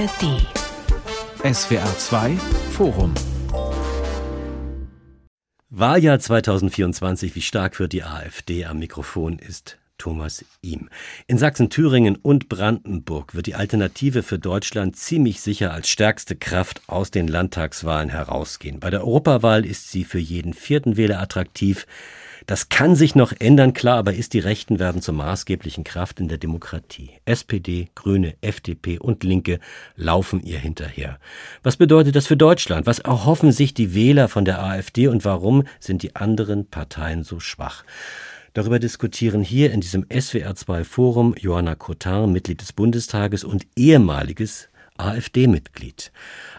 ARD. SWR 2 Forum. Wahljahr 2024, wie stark wird die AfD? Am Mikrofon ist Thomas Ihm. In Sachsen, Thüringen und Brandenburg wird die Alternative für Deutschland ziemlich sicher als stärkste Kraft aus den Landtagswahlen herausgehen. Bei der Europawahl ist sie für jeden vierten Wähler attraktiv. Das kann sich noch ändern, klar, aber ist die Rechten werden zur maßgeblichen Kraft in der Demokratie. SPD, Grüne, FDP und Linke laufen ihr hinterher. Was bedeutet das für Deutschland? Was erhoffen sich die Wähler von der AfD und warum sind die anderen Parteien so schwach? Darüber diskutieren hier in diesem SWR2 Forum Johanna Cotin, Mitglied des Bundestages und ehemaliges AfD-Mitglied.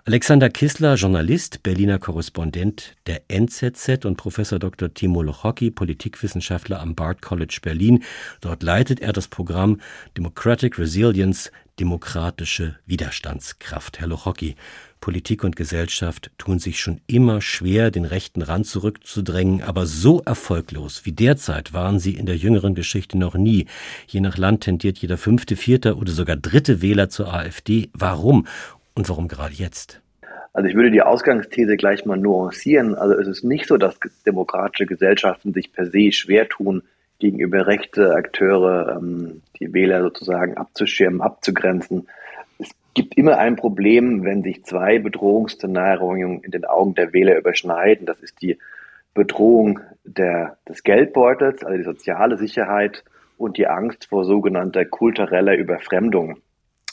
Alexander Kissler, Journalist, Berliner Korrespondent der NZZ und Professor Dr. Timo Lochocki, Politikwissenschaftler am Bard College Berlin. Dort leitet er das Programm Democratic Resilience, demokratische Widerstandskraft. Herr Lochocki, Politik und Gesellschaft tun sich schon immer schwer, den rechten Rand zurückzudrängen, aber so erfolglos wie derzeit waren sie in der jüngeren Geschichte noch nie. Je nach Land tendiert jeder fünfte, vierte oder sogar dritte Wähler zur AfD. Warum? Und warum gerade jetzt? Also ich würde die Ausgangsthese gleich mal nuancieren. Also es ist nicht so, dass demokratische Gesellschaften sich per se schwer tun, gegenüber rechte Akteure ähm, die Wähler sozusagen abzuschirmen, abzugrenzen gibt immer ein Problem, wenn sich zwei Bedrohungsszenarien in den Augen der Wähler überschneiden. Das ist die Bedrohung der, des Geldbeutels, also die soziale Sicherheit und die Angst vor sogenannter kultureller Überfremdung.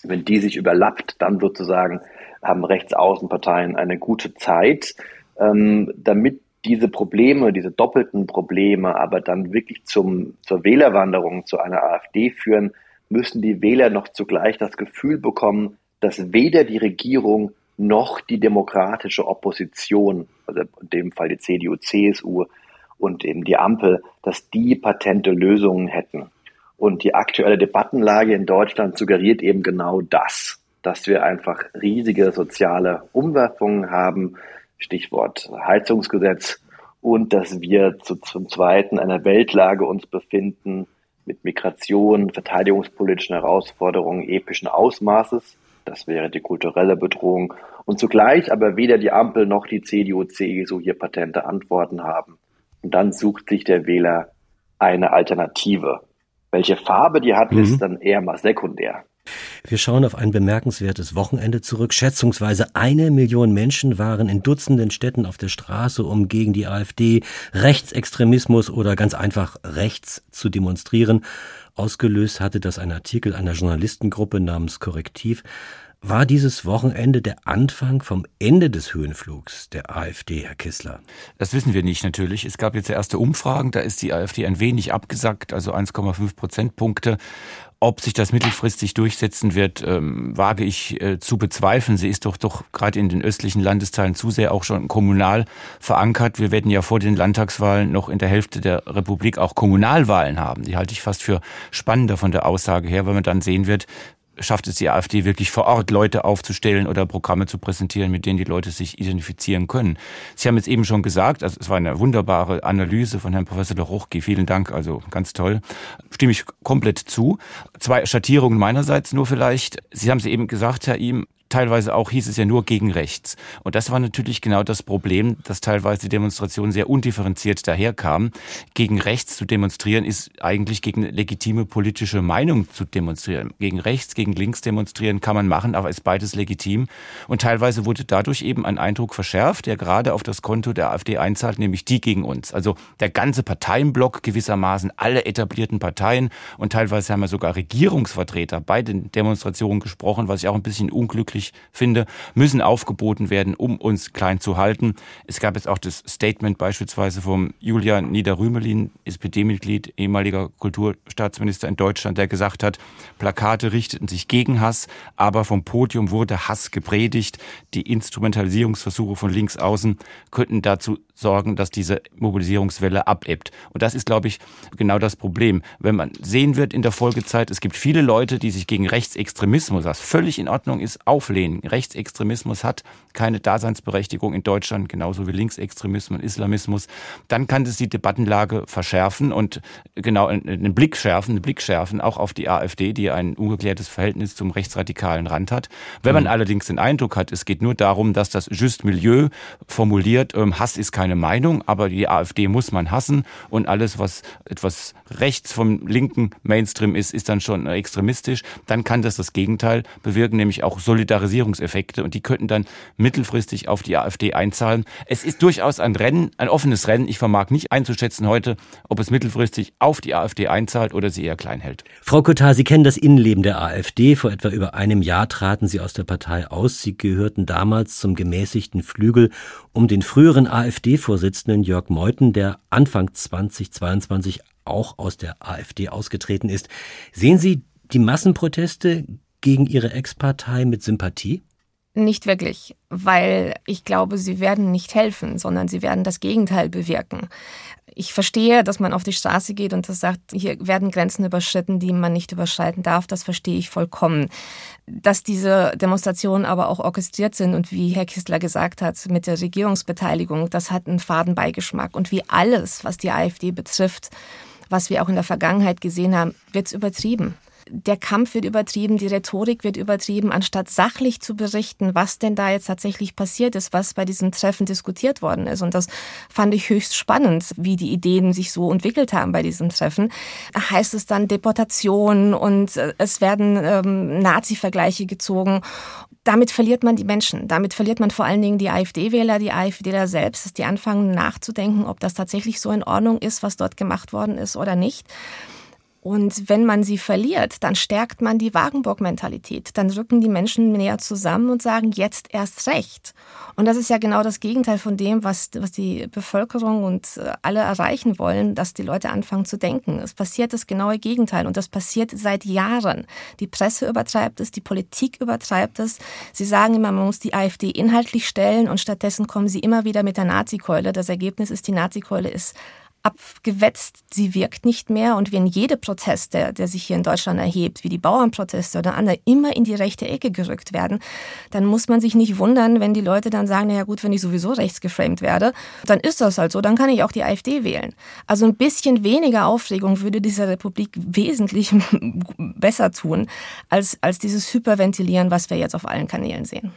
Wenn die sich überlappt, dann sozusagen haben Rechtsaußenparteien eine gute Zeit, ähm, damit diese Probleme, diese doppelten Probleme aber dann wirklich zum, zur Wählerwanderung zu einer AfD führen, müssen die Wähler noch zugleich das Gefühl bekommen, dass weder die Regierung noch die demokratische Opposition, also in dem Fall die CDU, CSU und eben die Ampel, dass die patente Lösungen hätten. Und die aktuelle Debattenlage in Deutschland suggeriert eben genau das, dass wir einfach riesige soziale Umwerfungen haben, Stichwort Heizungsgesetz, und dass wir zu, zum Zweiten einer Weltlage uns befinden mit Migration, verteidigungspolitischen Herausforderungen epischen Ausmaßes, das wäre die kulturelle Bedrohung. Und zugleich aber weder die Ampel noch die CDU, CSU hier patente Antworten haben. Und dann sucht sich der Wähler eine Alternative. Welche Farbe die hat, mhm. ist dann eher mal sekundär. Wir schauen auf ein bemerkenswertes Wochenende zurück. Schätzungsweise eine Million Menschen waren in Dutzenden Städten auf der Straße, um gegen die AfD, Rechtsextremismus oder ganz einfach rechts zu demonstrieren. Ausgelöst hatte das ein Artikel einer Journalistengruppe namens Korrektiv. War dieses Wochenende der Anfang vom Ende des Höhenflugs der AfD, Herr Kissler? Das wissen wir nicht natürlich. Es gab jetzt erste Umfragen, da ist die AfD ein wenig abgesackt, also 1,5 Prozentpunkte. Ob sich das mittelfristig durchsetzen wird, ähm, wage ich äh, zu bezweifeln. Sie ist doch doch gerade in den östlichen Landesteilen zu sehr auch schon kommunal verankert. Wir werden ja vor den Landtagswahlen noch in der Hälfte der Republik auch Kommunalwahlen haben. Die halte ich fast für spannender von der Aussage her, weil man dann sehen wird, schafft es die AfD wirklich vor Ort Leute aufzustellen oder Programme zu präsentieren, mit denen die Leute sich identifizieren können. Sie haben jetzt eben schon gesagt, also es war eine wunderbare Analyse von Herrn Professor Loruchki. Vielen Dank, also ganz toll. Stimme ich komplett zu. Zwei Schattierungen meinerseits nur vielleicht. Sie haben es eben gesagt, Herr Ihm, teilweise auch hieß es ja nur gegen rechts. Und das war natürlich genau das Problem, dass teilweise die Demonstrationen sehr undifferenziert daherkamen. Gegen rechts zu demonstrieren ist eigentlich gegen legitime politische Meinung zu demonstrieren. Gegen rechts, gegen links demonstrieren kann man machen, aber ist beides legitim. Und teilweise wurde dadurch eben ein Eindruck verschärft, der gerade auf das Konto der AfD einzahlt, nämlich die gegen uns. Also der ganze Parteienblock gewissermaßen, alle etablierten Parteien und teilweise haben wir sogar Regierungsvertreter bei den Demonstrationen gesprochen, was ich auch ein bisschen unglücklich wirklich finde, müssen aufgeboten werden, um uns klein zu halten. Es gab jetzt auch das Statement beispielsweise vom Julian Niederrümelin, SPD-Mitglied, ehemaliger Kulturstaatsminister in Deutschland, der gesagt hat, Plakate richteten sich gegen Hass, aber vom Podium wurde Hass gepredigt. Die Instrumentalisierungsversuche von links außen könnten dazu sorgen, dass diese Mobilisierungswelle abebbt. Und das ist, glaube ich, genau das Problem. Wenn man sehen wird in der Folgezeit, es gibt viele Leute, die sich gegen Rechtsextremismus, was völlig in Ordnung ist, auflehnen. Rechtsextremismus hat keine Daseinsberechtigung in Deutschland, genauso wie Linksextremismus und Islamismus. Dann kann das die Debattenlage verschärfen und genau einen Blick schärfen, einen Blick schärfen, auch auf die AfD, die ein ungeklärtes Verhältnis zum rechtsradikalen Rand hat. Wenn man mhm. allerdings den Eindruck hat, es geht nur darum, dass das Just Milieu formuliert, ähm, Hass ist kein keine Meinung, aber die AfD muss man hassen und alles, was etwas rechts vom linken Mainstream ist, ist dann schon extremistisch. Dann kann das das Gegenteil bewirken, nämlich auch Solidarisierungseffekte und die könnten dann mittelfristig auf die AfD einzahlen. Es ist durchaus ein Rennen, ein offenes Rennen. Ich vermag nicht einzuschätzen heute, ob es mittelfristig auf die AfD einzahlt oder sie eher klein hält. Frau Kotar, Sie kennen das Innenleben der AfD. Vor etwa über einem Jahr traten Sie aus der Partei aus. Sie gehörten damals zum gemäßigten Flügel um den früheren AfD-Vorsitzenden Jörg Meuthen, der Anfang 2022 auch aus der AfD ausgetreten ist. Sehen Sie die Massenproteste gegen Ihre Ex-Partei mit Sympathie? Nicht wirklich, weil ich glaube, sie werden nicht helfen, sondern sie werden das Gegenteil bewirken. Ich verstehe, dass man auf die Straße geht und das sagt, hier werden Grenzen überschritten, die man nicht überschreiten darf. Das verstehe ich vollkommen. Dass diese Demonstrationen aber auch orchestriert sind und wie Herr Kistler gesagt hat, mit der Regierungsbeteiligung, das hat einen Fadenbeigeschmack. Und wie alles, was die AfD betrifft, was wir auch in der Vergangenheit gesehen haben, wird es übertrieben der Kampf wird übertrieben, die Rhetorik wird übertrieben, anstatt sachlich zu berichten, was denn da jetzt tatsächlich passiert ist, was bei diesem Treffen diskutiert worden ist. Und das fand ich höchst spannend, wie die Ideen sich so entwickelt haben bei diesem Treffen. Heißt es dann Deportation und äh, es werden ähm, Nazi-Vergleiche gezogen damit verliert man die Menschen. Damit verliert man vor allen Dingen die AfD-Wähler, die AfDler selbst, dass die anfangen nachzudenken, ob das tatsächlich so in Ordnung ist, was dort gemacht worden ist oder nicht. Und wenn man sie verliert, dann stärkt man die Wagenburg-Mentalität. Dann rücken die Menschen näher zusammen und sagen, jetzt erst recht. Und das ist ja genau das Gegenteil von dem, was, was die Bevölkerung und äh, alle erreichen wollen, dass die Leute anfangen zu denken. Es passiert das genaue Gegenteil und das passiert seit Jahren. Die Presse übertreibt es, die Politik übertreibt es. Sie sagen immer, man muss die AfD inhaltlich stellen und stattdessen kommen sie immer wieder mit der Nazikeule. Das Ergebnis ist, die Nazikeule ist abgewetzt, sie wirkt nicht mehr. Und wenn jede Protest, der, der sich hier in Deutschland erhebt, wie die Bauernproteste oder andere, immer in die rechte Ecke gerückt werden, dann muss man sich nicht wundern, wenn die Leute dann sagen, naja gut, wenn ich sowieso rechts geframed werde, dann ist das halt so, dann kann ich auch die AfD wählen. Also ein bisschen weniger Aufregung würde dieser Republik wesentlich besser tun, als, als dieses Hyperventilieren, was wir jetzt auf allen Kanälen sehen.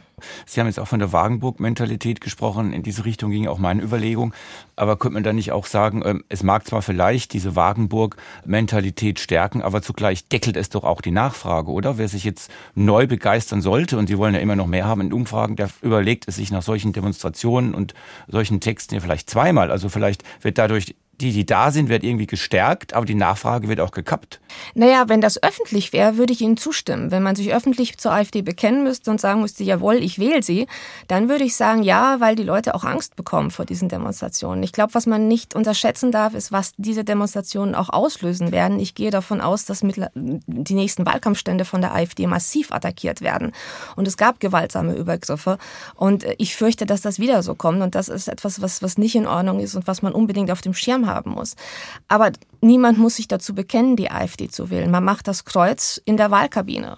Sie haben jetzt auch von der Wagenburg-Mentalität gesprochen. In diese Richtung ging auch meine Überlegung. Aber könnte man da nicht auch sagen, ähm, es mag zwar vielleicht diese Wagenburg-Mentalität stärken, aber zugleich deckelt es doch auch die Nachfrage, oder? Wer sich jetzt neu begeistern sollte, und Sie wollen ja immer noch mehr haben in Umfragen, der überlegt es sich nach solchen Demonstrationen und solchen Texten ja vielleicht zweimal. Also vielleicht wird dadurch die, die da sind, wird irgendwie gestärkt, aber die Nachfrage wird auch gekappt. Naja, wenn das öffentlich wäre, würde ich Ihnen zustimmen. Wenn man sich öffentlich zur AfD bekennen müsste und sagen müsste, jawohl, ich wähle sie, dann würde ich sagen, ja, weil die Leute auch Angst bekommen vor diesen Demonstrationen. Ich glaube, was man nicht unterschätzen darf, ist, was diese Demonstrationen auch auslösen werden. Ich gehe davon aus, dass die nächsten Wahlkampfstände von der AfD massiv attackiert werden. Und es gab gewaltsame Übergriffe. Und ich fürchte, dass das wieder so kommt. Und das ist etwas, was, was nicht in Ordnung ist und was man unbedingt auf dem Schirm hat haben muss. Aber niemand muss sich dazu bekennen, die AfD zu wählen. Man macht das Kreuz in der Wahlkabine.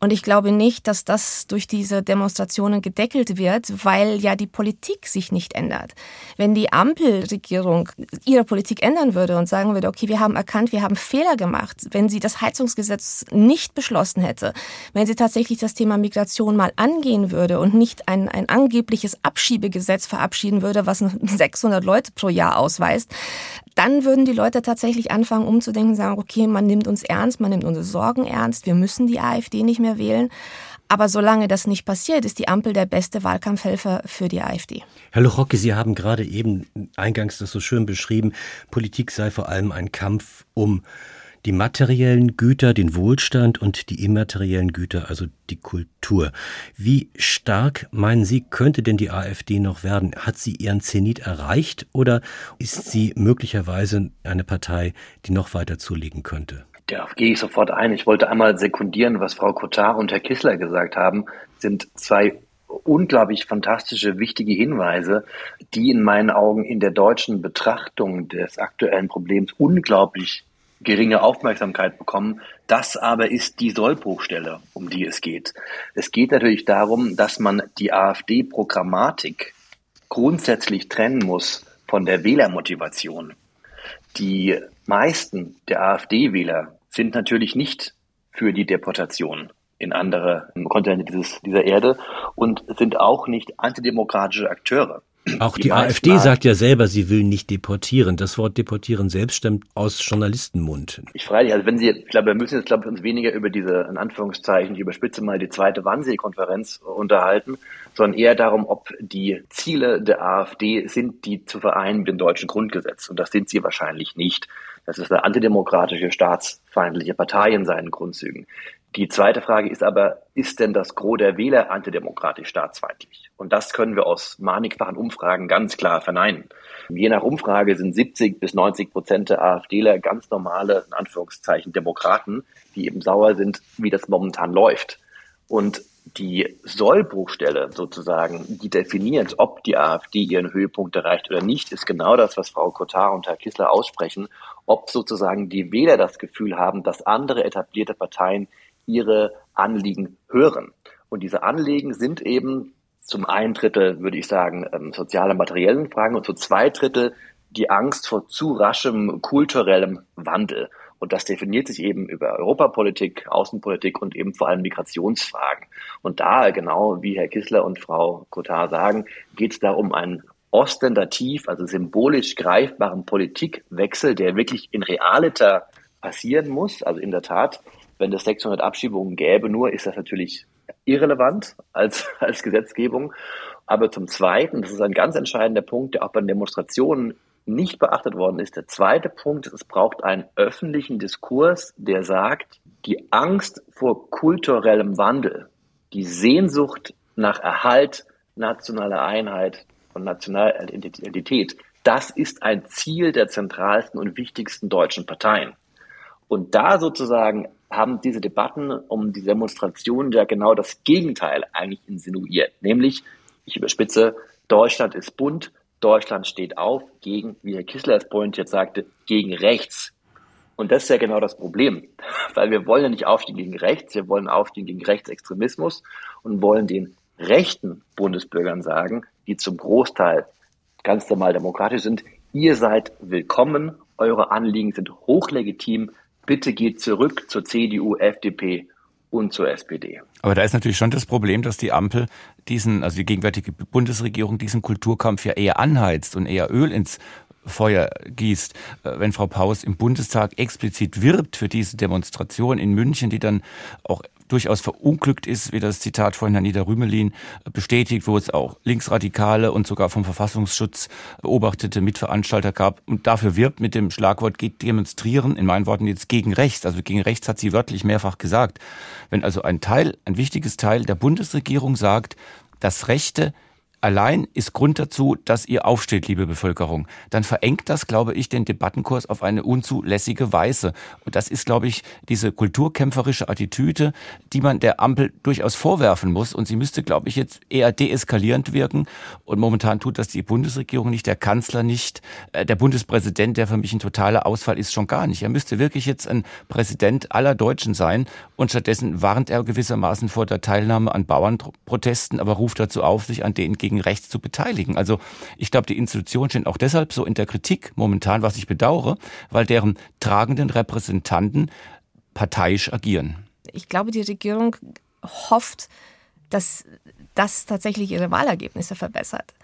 Und ich glaube nicht, dass das durch diese Demonstrationen gedeckelt wird, weil ja die Politik sich nicht ändert. Wenn die Ampelregierung ihre Politik ändern würde und sagen würde, okay, wir haben erkannt, wir haben Fehler gemacht, wenn sie das Heizungsgesetz nicht beschlossen hätte, wenn sie tatsächlich das Thema Migration mal angehen würde und nicht ein, ein angebliches Abschiebegesetz verabschieden würde, was 600 Leute pro Jahr ausweist, dann würden die Leute tatsächlich anfangen umzudenken sagen, okay, man nimmt uns ernst, man nimmt unsere Sorgen ernst, wir müssen die AfD nicht mehr wählen. Aber solange das nicht passiert, ist die Ampel der beste Wahlkampfhelfer für die AfD. Herr Luchocke, Sie haben gerade eben eingangs das so schön beschrieben, Politik sei vor allem ein Kampf um die materiellen Güter, den Wohlstand und die immateriellen Güter, also die Kultur. Wie stark, meinen Sie, könnte denn die AfD noch werden? Hat sie ihren Zenit erreicht oder ist sie möglicherweise eine Partei, die noch weiter zulegen könnte? Ja, gehe ich sofort ein. Ich wollte einmal sekundieren, was Frau Kotar und Herr Kissler gesagt haben, sind zwei unglaublich fantastische, wichtige Hinweise, die in meinen Augen in der deutschen Betrachtung des aktuellen Problems unglaublich geringe Aufmerksamkeit bekommen. Das aber ist die Sollbruchstelle, um die es geht. Es geht natürlich darum, dass man die AfD-Programmatik grundsätzlich trennen muss von der Wählermotivation. Die meisten der AfD-Wähler sind natürlich nicht für die Deportation in andere Kontinente dieses, dieser Erde und sind auch nicht antidemokratische Akteure. Auch die, die AfD sagt ja selber, sie will nicht deportieren. Das Wort deportieren selbst stammt aus Journalistenmund. Ich freilich, also wenn Sie, ich glaube, wir müssen jetzt, glaube ich, uns weniger über diese, in Anführungszeichen, ich überspitze mal, die zweite Wannsee-Konferenz unterhalten, sondern eher darum, ob die Ziele der AfD sind, die zu vereinen mit dem deutschen Grundgesetz. Und das sind sie wahrscheinlich nicht. Das ist eine antidemokratische, staatsfeindliche Partei in seinen Grundzügen. Die zweite Frage ist aber, ist denn das Gros der Wähler antidemokratisch staatsfeindlich? Und das können wir aus mannigfachen Umfragen ganz klar verneinen. Je nach Umfrage sind 70 bis 90 Prozent der AfDler ganz normale, in Anführungszeichen, Demokraten, die eben sauer sind, wie das momentan läuft. Und die Sollbruchstelle sozusagen, die definiert, ob die AfD ihren Höhepunkt erreicht oder nicht, ist genau das, was Frau Kotar und Herr Kissler aussprechen, ob sozusagen die Wähler das Gefühl haben, dass andere etablierte Parteien ihre Anliegen hören. Und diese Anliegen sind eben zum einen Drittel, würde ich sagen, ähm, soziale, materiellen Fragen und zu zwei Drittel die Angst vor zu raschem kulturellem Wandel. Und das definiert sich eben über Europapolitik, Außenpolitik und eben vor allem Migrationsfragen. Und da, genau wie Herr Kissler und Frau Cotard sagen, geht es da um einen ostentativ, also symbolisch greifbaren Politikwechsel, der wirklich in realiter passieren muss. Also in der Tat wenn es 600 Abschiebungen gäbe, nur ist das natürlich irrelevant als, als Gesetzgebung. Aber zum Zweiten, das ist ein ganz entscheidender Punkt, der auch bei den Demonstrationen nicht beachtet worden ist. Der zweite Punkt ist, es braucht einen öffentlichen Diskurs, der sagt, die Angst vor kulturellem Wandel, die Sehnsucht nach Erhalt nationaler Einheit und nationaler Identität, das ist ein Ziel der zentralsten und wichtigsten deutschen Parteien. Und da sozusagen haben diese Debatten um die Demonstrationen ja genau das Gegenteil eigentlich insinuiert. Nämlich, ich überspitze, Deutschland ist bunt, Deutschland steht auf gegen, wie Herr Kissler es vorhin jetzt sagte, gegen rechts. Und das ist ja genau das Problem, weil wir wollen ja nicht aufstehen gegen rechts, wir wollen aufstehen gegen Rechtsextremismus und wollen den rechten Bundesbürgern sagen, die zum Großteil ganz normal demokratisch sind, ihr seid willkommen, eure Anliegen sind hochlegitim, bitte geht zurück zur CDU, FDP und zur SPD. Aber da ist natürlich schon das Problem, dass die Ampel diesen, also die gegenwärtige Bundesregierung diesen Kulturkampf ja eher anheizt und eher Öl ins Feuer gießt, äh, wenn Frau Paus im Bundestag explizit wirbt für diese Demonstration in München, die dann auch durchaus verunglückt ist, wie das Zitat von Herrn Niederrümelin bestätigt, wo es auch linksradikale und sogar vom Verfassungsschutz beobachtete Mitveranstalter gab und dafür wirbt mit dem Schlagwort geht demonstrieren, in meinen Worten jetzt gegen rechts. Also gegen rechts hat sie wörtlich mehrfach gesagt. Wenn also ein Teil, ein wichtiges Teil der Bundesregierung sagt, das Rechte allein ist Grund dazu, dass ihr aufsteht, liebe Bevölkerung, dann verengt das, glaube ich, den Debattenkurs auf eine unzulässige Weise. Und das ist, glaube ich, diese kulturkämpferische Attitüde, die man der Ampel durchaus vorwerfen muss. Und sie müsste, glaube ich, jetzt eher deeskalierend wirken. Und momentan tut das die Bundesregierung nicht, der Kanzler nicht, äh, der Bundespräsident, der für mich ein totaler Ausfall ist, schon gar nicht. Er müsste wirklich jetzt ein Präsident aller Deutschen sein. Und stattdessen warnt er gewissermaßen vor der Teilnahme an Bauernprotesten, aber ruft dazu auf, sich an denen rechts zu beteiligen. Also ich glaube, die Institutionen stehen auch deshalb so in der Kritik momentan, was ich bedauere, weil deren tragenden Repräsentanten parteiisch agieren. Ich glaube, die Regierung hofft, dass das tatsächlich ihre Wahlergebnisse verbessert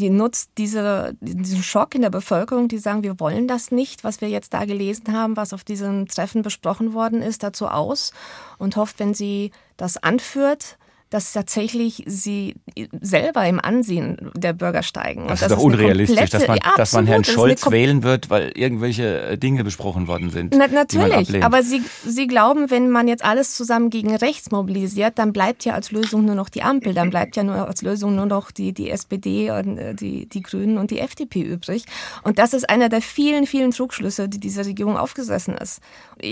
die nutzt diese, diesen Schock in der Bevölkerung, die sagen, wir wollen das nicht, was wir jetzt da gelesen haben, was auf diesem Treffen besprochen worden ist, dazu aus und hofft, wenn sie das anführt, dass tatsächlich sie selber im Ansehen der Bürger steigen. Das, das ist doch unrealistisch, dass man, ja, dass man Herrn Scholz wählen wird, weil irgendwelche äh, Dinge besprochen worden sind. Na, natürlich, aber sie, sie glauben, wenn man jetzt alles zusammen gegen rechts mobilisiert, dann bleibt ja als Lösung nur noch die Ampel, dann bleibt ja nur als Lösung nur noch die, die SPD, und äh, die, die Grünen und die FDP übrig. Und das ist einer der vielen, vielen Trugschlüsse, die diese Regierung aufgesessen ist.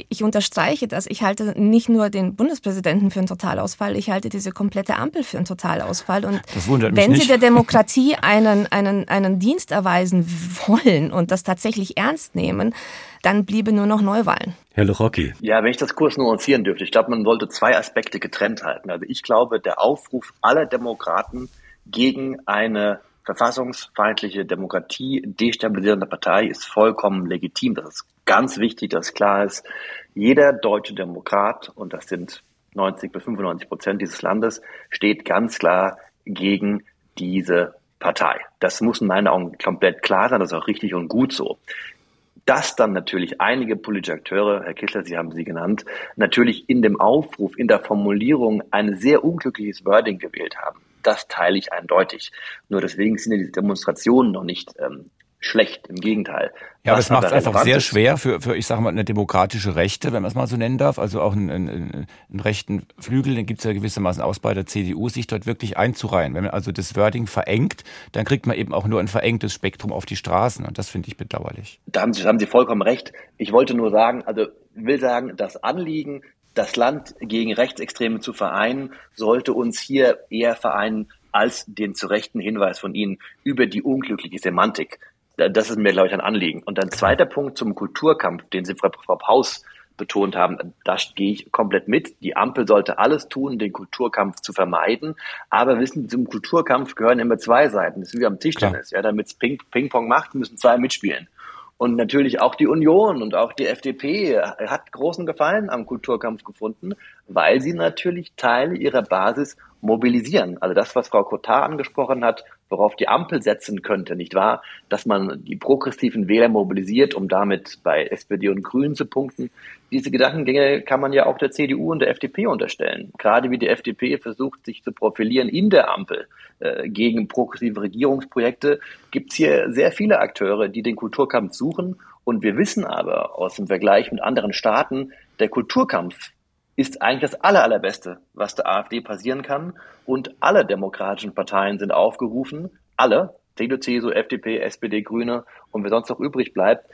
Ich unterstreiche das. Ich halte nicht nur den Bundespräsidenten für einen Totalausfall, ich halte diese komplette komplette Ampel für einen Totalausfall. Und das wundert mich wenn nicht. Sie der Demokratie einen, einen, einen Dienst erweisen wollen und das tatsächlich ernst nehmen, dann bliebe nur noch Neuwahlen. Herr Lochrocki. Ja, wenn ich das kurz nuancieren dürfte, ich glaube, man sollte zwei Aspekte getrennt halten. Also ich glaube, der Aufruf aller Demokraten gegen eine verfassungsfeindliche Demokratie, destabilisierende Partei ist vollkommen legitim. Das ist ganz wichtig, dass klar ist, jeder deutsche Demokrat, und das sind 90 bis 95 Prozent dieses Landes, steht ganz klar gegen diese Partei. Das muss in meinen Augen komplett klar sein, das ist auch richtig und gut so. Dass dann natürlich einige politische Akteure, Herr Kissler, Sie haben sie genannt, natürlich in dem Aufruf, in der Formulierung ein sehr unglückliches Wording gewählt haben das teile ich eindeutig. Nur deswegen sind ja diese Demonstrationen noch nicht ähm, schlecht, im Gegenteil. Ja, aber es macht es einfach sehr schwer für, für, ich sage mal, eine demokratische Rechte, wenn man es mal so nennen darf, also auch einen, einen, einen rechten Flügel, den gibt es ja gewissermaßen aus bei der CDU, sich dort wirklich einzureihen. Wenn man also das Wording verengt, dann kriegt man eben auch nur ein verengtes Spektrum auf die Straßen und das finde ich bedauerlich. Da haben Sie, haben Sie vollkommen recht. Ich wollte nur sagen, also will sagen, das Anliegen das Land gegen Rechtsextreme zu vereinen, sollte uns hier eher vereinen als den zu rechten Hinweis von Ihnen über die unglückliche Semantik. Das ist mir, glaube ich, ein Anliegen. Und ein zweiter Punkt zum Kulturkampf, den Sie, Frau, Frau Paus, betont haben, da gehe ich komplett mit. Die Ampel sollte alles tun, den Kulturkampf zu vermeiden. Aber wissen Sie, zum Kulturkampf gehören immer zwei Seiten. Das ist wie am Tischtennis. Ja, damit es Ping, Ping-Pong macht, müssen zwei mitspielen. Und natürlich auch die Union und auch die FDP hat großen Gefallen am Kulturkampf gefunden, weil sie natürlich Teile ihrer Basis mobilisieren. Also das, was Frau Cotard angesprochen hat, worauf die Ampel setzen könnte, nicht wahr? Dass man die progressiven Wähler mobilisiert, um damit bei SPD und Grünen zu punkten. Diese Gedankengänge kann man ja auch der CDU und der FDP unterstellen. Gerade wie die FDP versucht, sich zu profilieren in der Ampel äh, gegen progressive Regierungsprojekte, gibt es hier sehr viele Akteure, die den Kulturkampf suchen. Und wir wissen aber aus dem Vergleich mit anderen Staaten, der Kulturkampf ist eigentlich das aller, allerbeste, was der AfD passieren kann. Und alle demokratischen Parteien sind aufgerufen, alle, CDU, CSU, FDP, SPD, Grüne und wer sonst noch übrig bleibt,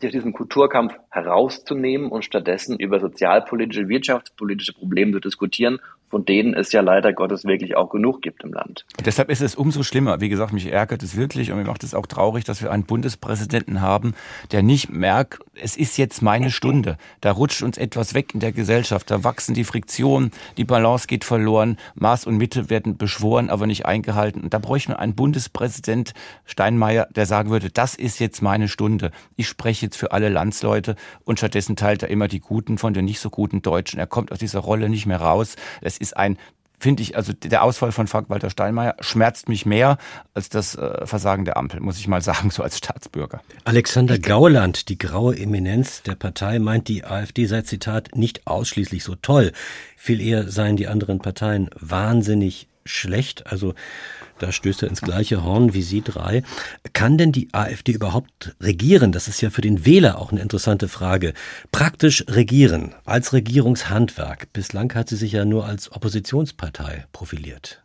sich aus diesem Kulturkampf herauszunehmen und stattdessen über sozialpolitische, wirtschaftspolitische Probleme zu diskutieren von denen es ja leider Gottes wirklich auch genug gibt im Land. Deshalb ist es umso schlimmer. Wie gesagt, mich ärgert es wirklich und mir macht es auch traurig, dass wir einen Bundespräsidenten haben, der nicht merkt, es ist jetzt meine Stunde. Da rutscht uns etwas weg in der Gesellschaft. Da wachsen die Friktionen, die Balance geht verloren, Maß und Mitte werden beschworen, aber nicht eingehalten. Und da bräuchten wir einen Bundespräsident Steinmeier, der sagen würde, das ist jetzt meine Stunde. Ich spreche jetzt für alle Landsleute und stattdessen teilt er immer die Guten von den nicht so guten Deutschen. Er kommt aus dieser Rolle nicht mehr raus. Es es ist ein finde ich, also der Ausfall von Frank-Walter Steinmeier schmerzt mich mehr als das äh, Versagen der Ampel, muss ich mal sagen, so als Staatsbürger. Alexander Gauland, die graue Eminenz der Partei, meint, die AfD sei, Zitat, nicht ausschließlich so toll. Viel eher seien die anderen Parteien wahnsinnig schlecht. Also da stößt er ins gleiche Horn wie Sie drei. Kann denn die AfD überhaupt regieren? Das ist ja für den Wähler auch eine interessante Frage. Praktisch regieren als Regierungshandwerk. Bislang hat sie sich ja nur als Oppositionspartei profiliert.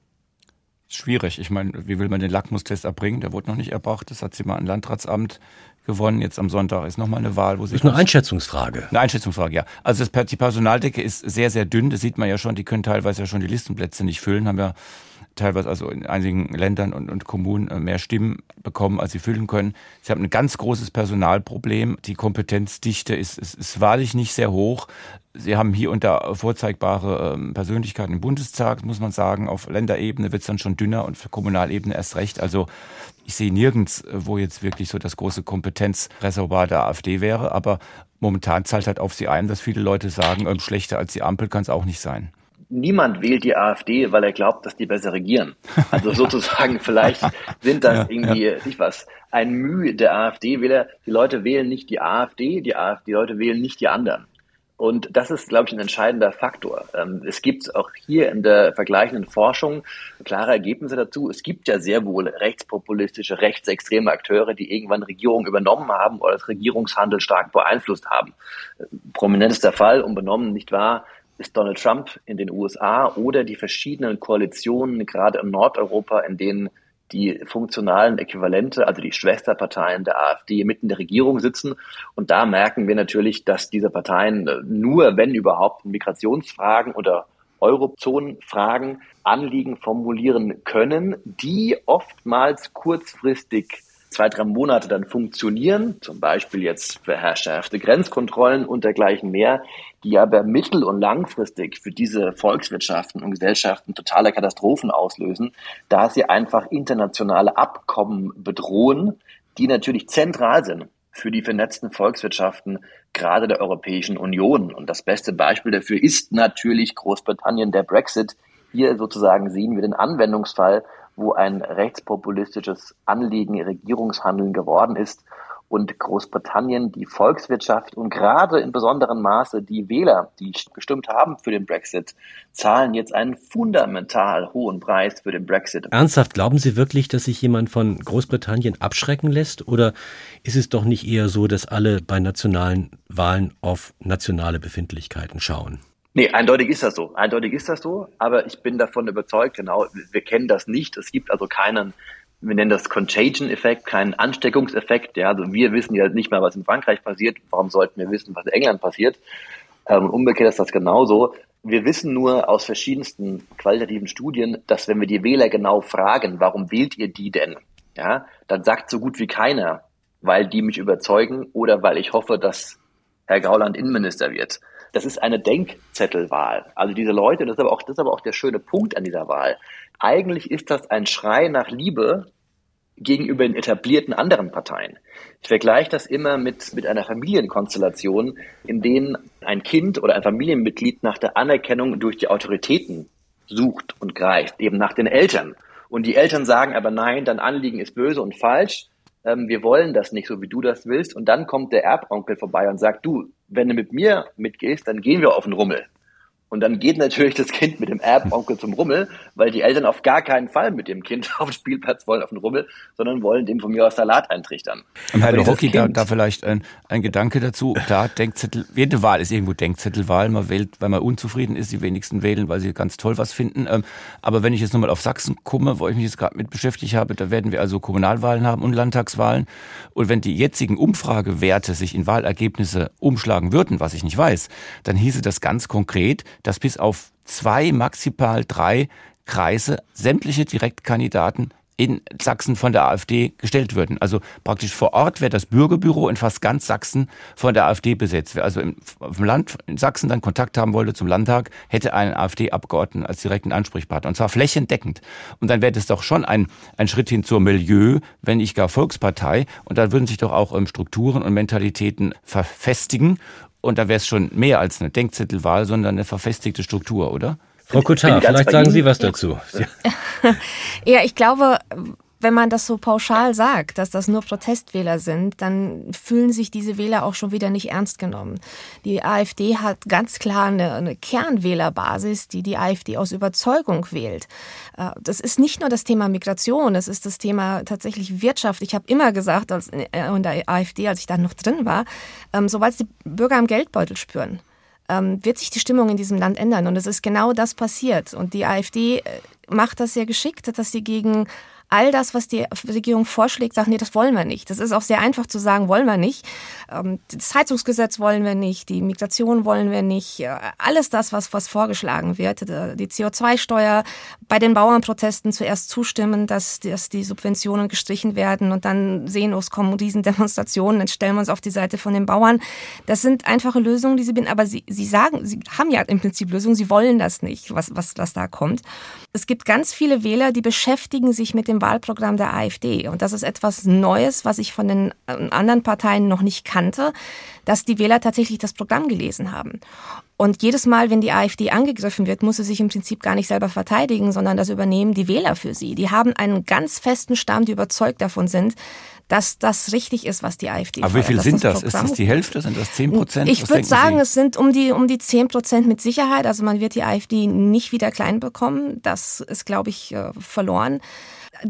Schwierig. Ich meine, wie will man den Lackmustest erbringen? Der wurde noch nicht erbracht. Das hat sie mal ein Landratsamt gewonnen. Jetzt am Sonntag ist nochmal eine Wahl, wo sie. Das ist eine Einschätzungsfrage. Eine Einschätzungsfrage, ja. Also das, die Personaldecke ist sehr, sehr dünn. Das sieht man ja schon. Die können teilweise ja schon die Listenplätze nicht füllen, haben ja teilweise also in einigen Ländern und, und Kommunen äh, mehr Stimmen bekommen, als sie füllen können. Sie haben ein ganz großes Personalproblem. Die Kompetenzdichte ist, ist, ist wahrlich nicht sehr hoch. Sie haben hier und da vorzeigbare ähm, Persönlichkeiten im Bundestag, muss man sagen. Auf Länderebene wird es dann schon dünner und für Kommunalebene erst recht. Also ich sehe nirgends, äh, wo jetzt wirklich so das große Kompetenzreservoir der AfD wäre. Aber momentan zahlt halt auf sie ein, dass viele Leute sagen, ähm, schlechter als die Ampel kann es auch nicht sein niemand wählt die AfD, weil er glaubt, dass die besser regieren. Also sozusagen, vielleicht sind das irgendwie, ja. nicht was, ein Mühe der AfD-Wähler. Die Leute wählen nicht die AfD, die AfD, die Leute wählen nicht die anderen. Und das ist, glaube ich, ein entscheidender Faktor. Ähm, es gibt auch hier in der vergleichenden Forschung klare Ergebnisse dazu. Es gibt ja sehr wohl rechtspopulistische, rechtsextreme Akteure, die irgendwann Regierungen übernommen haben oder das Regierungshandel stark beeinflusst haben. Prominentester Fall, unbenommen, nicht wahr, ist Donald Trump in den USA oder die verschiedenen Koalitionen, gerade in Nordeuropa, in denen die funktionalen Äquivalente, also die Schwesterparteien der AfD mitten in der Regierung sitzen. Und da merken wir natürlich, dass diese Parteien nur, wenn überhaupt, Migrationsfragen oder Eurozonenfragen Anliegen formulieren können, die oftmals kurzfristig zwei, drei Monate dann funktionieren, zum Beispiel jetzt verschärfte Grenzkontrollen und dergleichen mehr, die aber mittel- und langfristig für diese Volkswirtschaften und Gesellschaften totale Katastrophen auslösen, da sie einfach internationale Abkommen bedrohen, die natürlich zentral sind für die vernetzten Volkswirtschaften gerade der Europäischen Union. Und das beste Beispiel dafür ist natürlich Großbritannien, der Brexit. Hier sozusagen sehen wir den Anwendungsfall wo ein rechtspopulistisches Anliegen Regierungshandeln geworden ist und Großbritannien die Volkswirtschaft und gerade in besonderem Maße die Wähler, die gestimmt haben für den Brexit, zahlen jetzt einen fundamental hohen Preis für den Brexit. Ernsthaft, glauben Sie wirklich, dass sich jemand von Großbritannien abschrecken lässt? Oder ist es doch nicht eher so, dass alle bei nationalen Wahlen auf nationale Befindlichkeiten schauen? Nee, eindeutig ist das so. Eindeutig ist das so, aber ich bin davon überzeugt, genau, wir kennen das nicht. Es gibt also keinen, wir nennen das Contagion-Effekt, keinen Ansteckungseffekt. Ja, also wir wissen ja nicht mal, was in Frankreich passiert. Warum sollten wir wissen, was in England passiert? Ähm, umgekehrt ist das genauso. Wir wissen nur aus verschiedensten qualitativen Studien, dass wenn wir die Wähler genau fragen, warum wählt ihr die denn? Ja, dann sagt so gut wie keiner, weil die mich überzeugen oder weil ich hoffe, dass Herr Gauland Innenminister wird. Das ist eine Denkzettelwahl. Also diese Leute, das ist aber auch, das ist aber auch der schöne Punkt an dieser Wahl. Eigentlich ist das ein Schrei nach Liebe gegenüber den etablierten anderen Parteien. Ich vergleiche das immer mit, mit einer Familienkonstellation, in denen ein Kind oder ein Familienmitglied nach der Anerkennung durch die Autoritäten sucht und greift, eben nach den Eltern. Und die Eltern sagen aber nein, dein Anliegen ist böse und falsch ähm, wir wollen das nicht so, wie du das willst. Und dann kommt der Erbonkel vorbei und sagt, du, wenn du mit mir mitgehst, dann gehen wir auf den Rummel. Und dann geht natürlich das Kind mit dem Erbonkel zum Rummel, weil die Eltern auf gar keinen Fall mit dem Kind auf den Spielplatz wollen, auf den Rummel, sondern wollen dem von mir aus Salat eintrichtern. Und Herr Hockey, da, da vielleicht ein, ein Gedanke dazu. Klar, Denkzettel, jede Wahl ist irgendwo Denkzettelwahl. Man wählt, weil man unzufrieden ist, die wenigsten wählen, weil sie ganz toll was finden. Ähm, aber wenn ich jetzt nochmal auf Sachsen komme, wo ich mich jetzt gerade mit beschäftigt habe, da werden wir also Kommunalwahlen haben und Landtagswahlen. Und wenn die jetzigen Umfragewerte sich in Wahlergebnisse umschlagen würden, was ich nicht weiß, dann hieße das ganz konkret, dass bis auf zwei, maximal drei Kreise sämtliche Direktkandidaten in Sachsen von der AfD gestellt würden. Also praktisch vor Ort wäre das Bürgerbüro in fast ganz Sachsen von der AfD besetzt. Wer also im, im Land in Sachsen dann Kontakt haben wollte zum Landtag, hätte einen AfD-Abgeordneten als direkten Ansprechpartner. Und zwar flächendeckend. Und dann wäre das doch schon ein, ein Schritt hin zur Milieu, wenn nicht gar Volkspartei. Und da würden sich doch auch ähm, Strukturen und Mentalitäten verfestigen. Und da wäre es schon mehr als eine Denkzettelwahl, sondern eine verfestigte Struktur, oder? Frau Kutar, vielleicht sagen Sie was dazu. Ja, ich glaube, wenn man das so pauschal sagt, dass das nur Protestwähler sind, dann fühlen sich diese Wähler auch schon wieder nicht ernst genommen. Die AfD hat ganz klar eine, eine Kernwählerbasis, die die AfD aus Überzeugung wählt. Äh, das ist nicht nur das Thema Migration, das ist das Thema tatsächlich Wirtschaft. Ich habe immer gesagt, als äh, in der AfD, als ich da noch drin war, ähm, sobald die Bürger am Geldbeutel spüren, ähm, wird sich die Stimmung in diesem Land ändern. Und es ist genau das passiert. Und die AfD äh, macht das sehr geschickt, dass sie gegen all das, was die Regierung vorschlägt, sagt, nee, das wollen wir nicht. Das ist auch sehr einfach zu sagen, wollen wir nicht. Ähm, das Heizungsgesetz wollen wir nicht, die Migration wollen wir nicht. Äh, alles das, was, was vorgeschlagen wird, äh, die CO2-Steuer, bei den Bauernprotesten zuerst zustimmen, dass, dass die Subventionen gestrichen werden und dann sehen, oh, es kommen Riesendemonstrationen, dann stellen wir uns auf die Seite von den Bauern. Das sind einfache Lösungen, die sie bin, aber sie, sie sagen, sie haben ja im Prinzip Lösungen, sie wollen das nicht, was, was, was da kommt. Es gibt ganz viele Wähler, die beschäftigen sich mit dem Wahlprogramm der AfD. Und das ist etwas Neues, was ich von den äh, anderen Parteien noch nicht kannte, dass die Wähler tatsächlich das Programm gelesen haben. Und jedes Mal, wenn die AfD angegriffen wird, muss sie sich im Prinzip gar nicht selber verteidigen, sondern das übernehmen die Wähler für sie. Die haben einen ganz festen Stamm, die überzeugt davon sind, dass das richtig ist, was die AfD Aber wie viel sind das? das? Ist das die Hälfte? Sind das 10 Prozent? Ich würde sagen, Sie? es sind um die, um die 10 Prozent mit Sicherheit. Also man wird die AfD nicht wieder klein bekommen. Das ist, glaube ich, äh, verloren.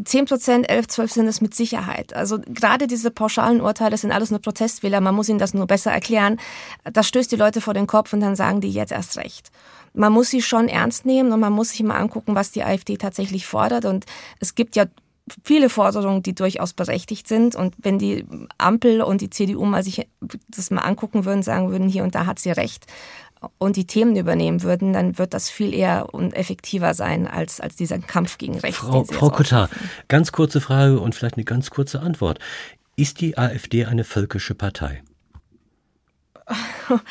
10 Prozent, 11, 12 sind es mit Sicherheit. Also gerade diese pauschalen Urteile sind alles nur Protestwähler. Man muss ihnen das nur besser erklären. Das stößt die Leute vor den Kopf und dann sagen die jetzt erst recht. Man muss sie schon ernst nehmen und man muss sich mal angucken, was die AfD tatsächlich fordert. Und es gibt ja viele Forderungen, die durchaus berechtigt sind. Und wenn die Ampel und die CDU mal sich das mal angucken würden, sagen würden, hier und da hat sie recht, und die Themen übernehmen würden, dann wird das viel eher und effektiver sein als, als dieser Kampf gegen rechts. Frau, Frau Cotard, ganz kurze Frage und vielleicht eine ganz kurze Antwort. Ist die AfD eine völkische Partei?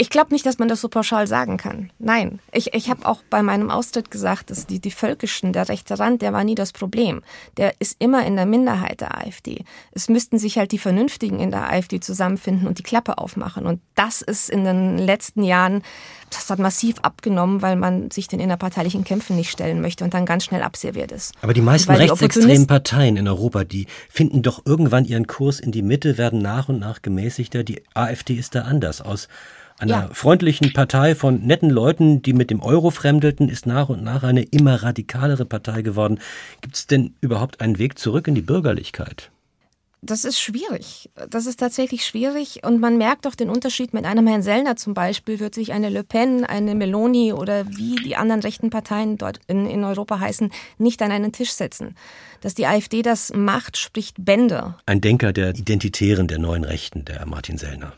Ich glaube nicht, dass man das so pauschal sagen kann. Nein. Ich, ich habe auch bei meinem Austritt gesagt, dass die, die Völkischen, der rechte Rand, der war nie das Problem. Der ist immer in der Minderheit der AfD. Es müssten sich halt die Vernünftigen in der AfD zusammenfinden und die Klappe aufmachen. Und das ist in den letzten Jahren, das hat massiv abgenommen, weil man sich den innerparteilichen Kämpfen nicht stellen möchte und dann ganz schnell abserviert ist. Aber die meisten rechtsextremen Parteien in Europa, die finden doch irgendwann ihren Kurs in die Mitte, werden nach und nach gemäßigter. Die AfD ist da anders. Aus einer ja. freundlichen Partei von netten Leuten, die mit dem Euro fremdelten, ist nach und nach eine immer radikalere Partei geworden. Gibt es denn überhaupt einen Weg zurück in die Bürgerlichkeit? Das ist schwierig. Das ist tatsächlich schwierig. Und man merkt auch den Unterschied mit einem Herrn Sellner zum Beispiel, wird sich eine Le Pen, eine Meloni oder wie die anderen rechten Parteien dort in, in Europa heißen, nicht an einen Tisch setzen. Dass die AfD das macht, spricht Bände. Ein Denker der Identitären der neuen Rechten, der Martin Sellner.